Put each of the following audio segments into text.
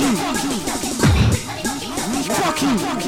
Fuck you.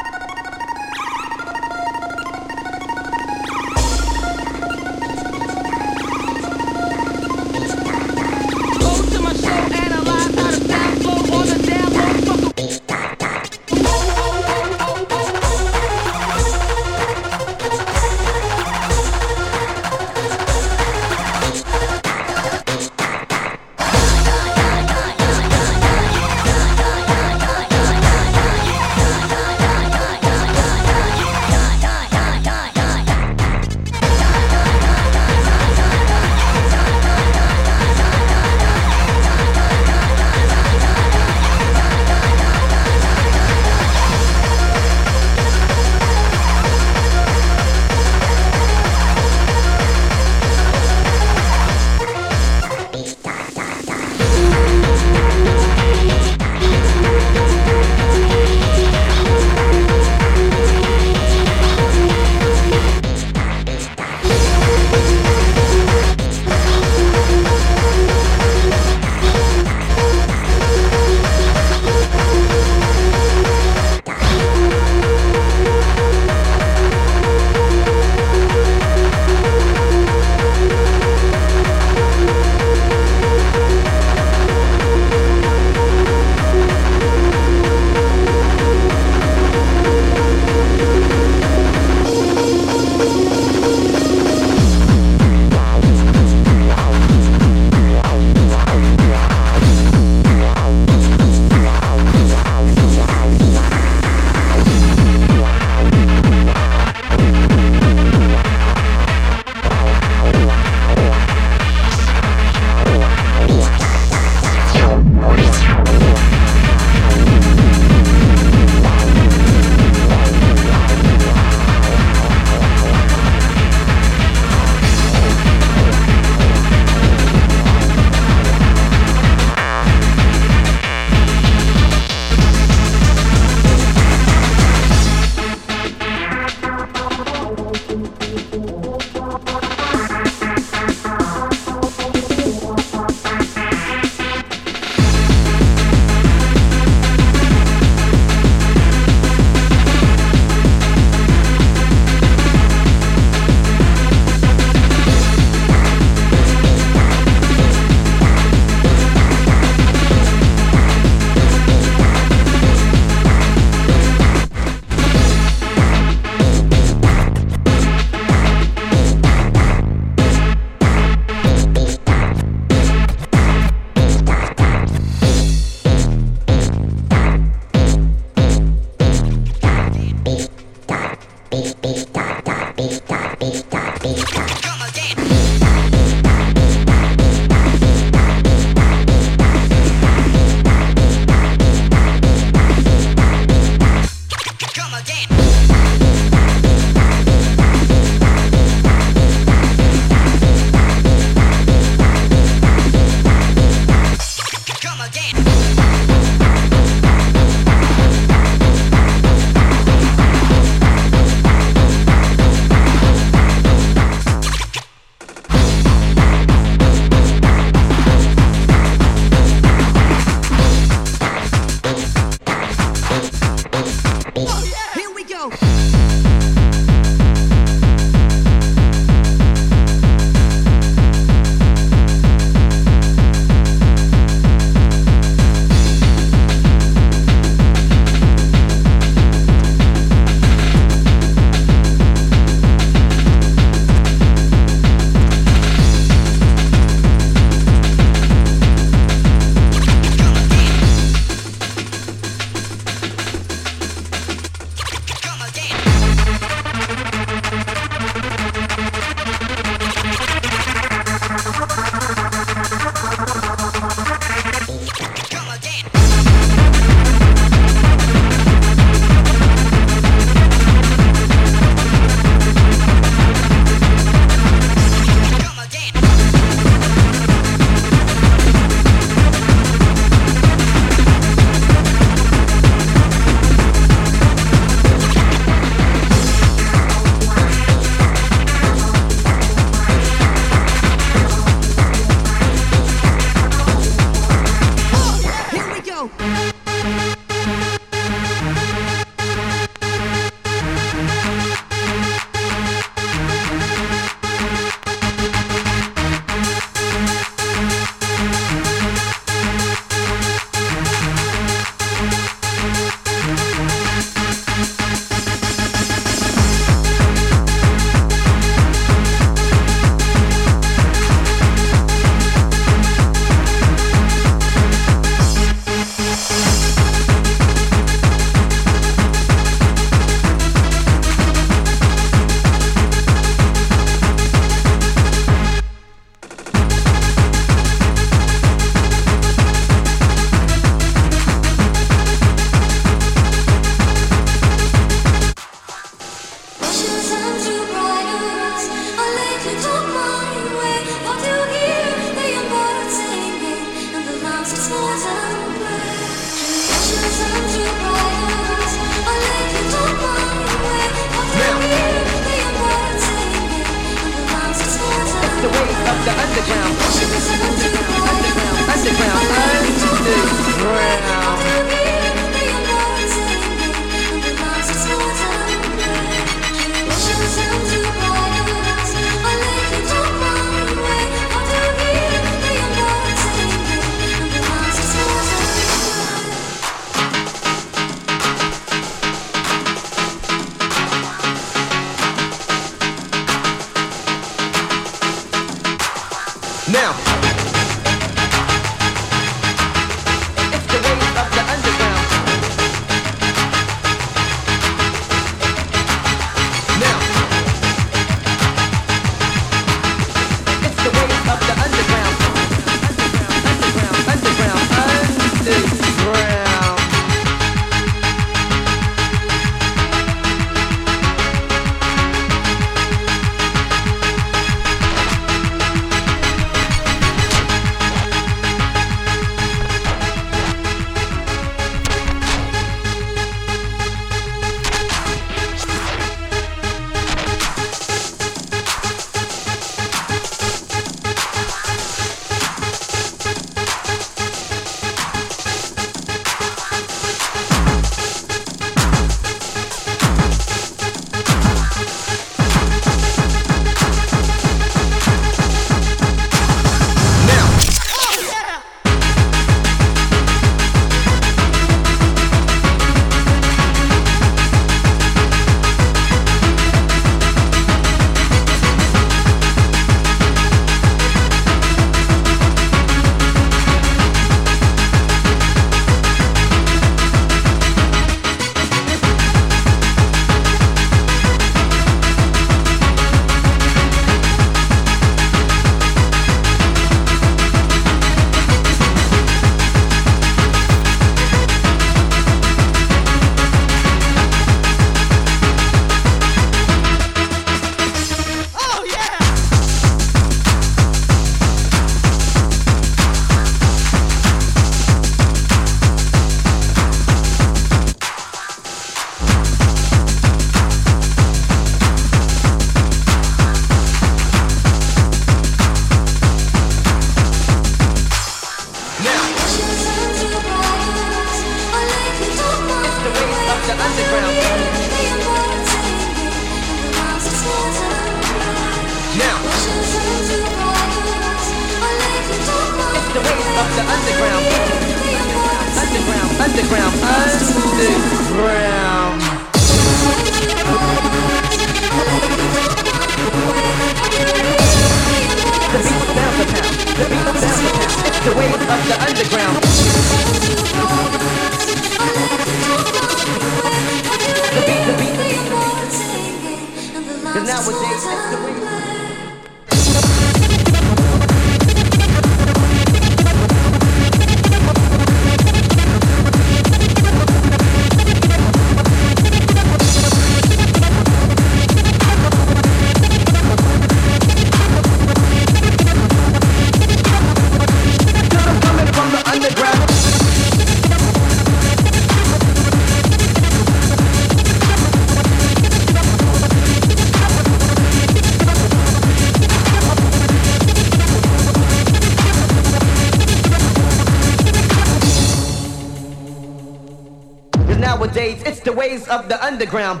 Of the underground.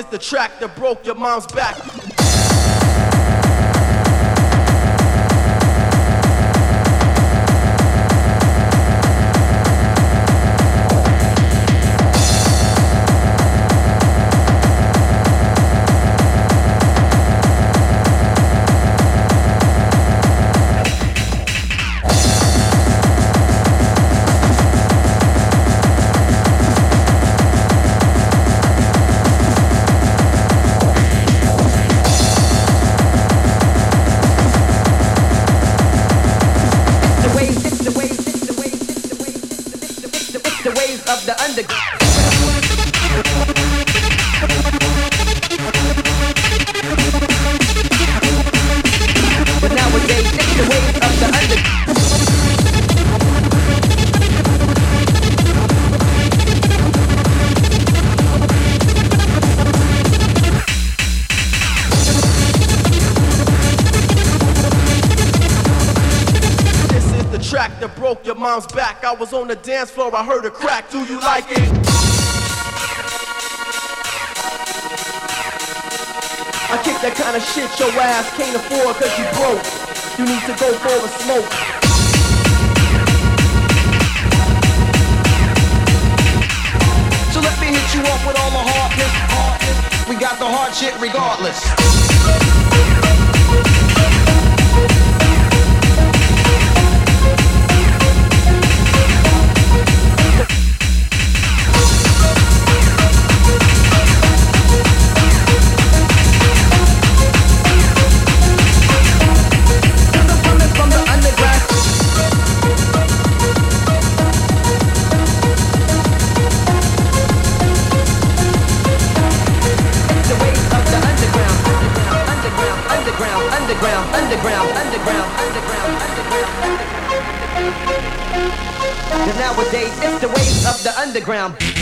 Is the track that broke your mom's back. of the underground. Mom's back. I was on the dance floor, I heard a crack. Do you like it? I kick that kind of shit your ass can't afford cause you broke. You need to go for a smoke. So let me hit you up with all the hardness. We got the hard shit regardless. Underground.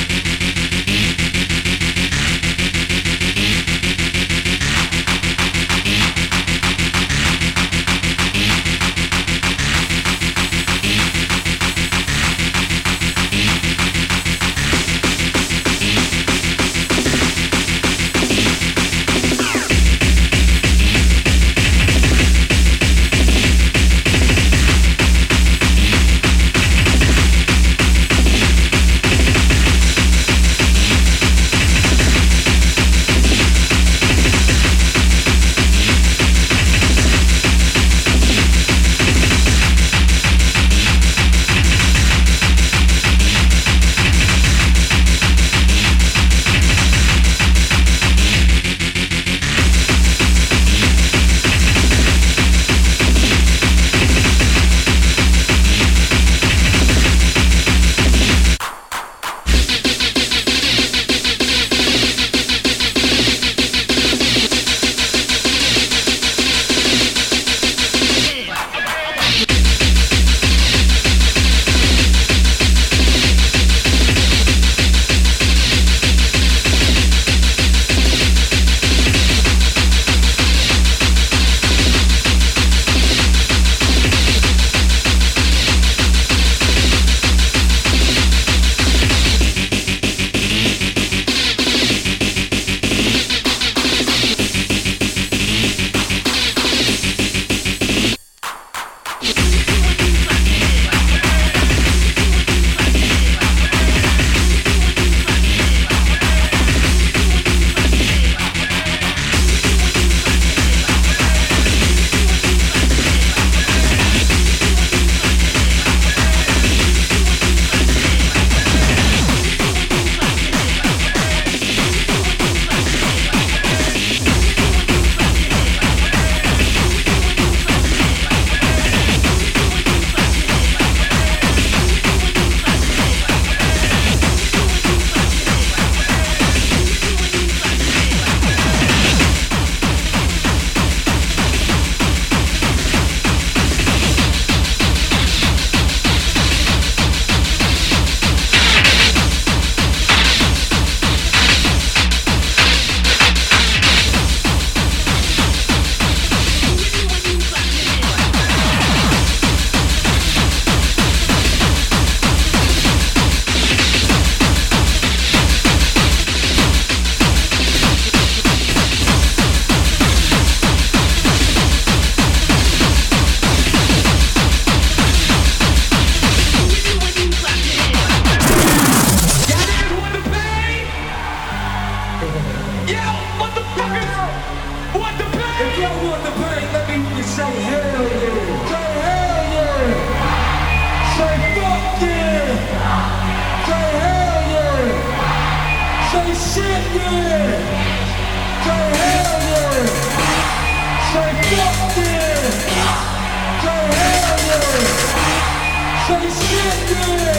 Cause it's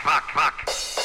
fuck, fuck.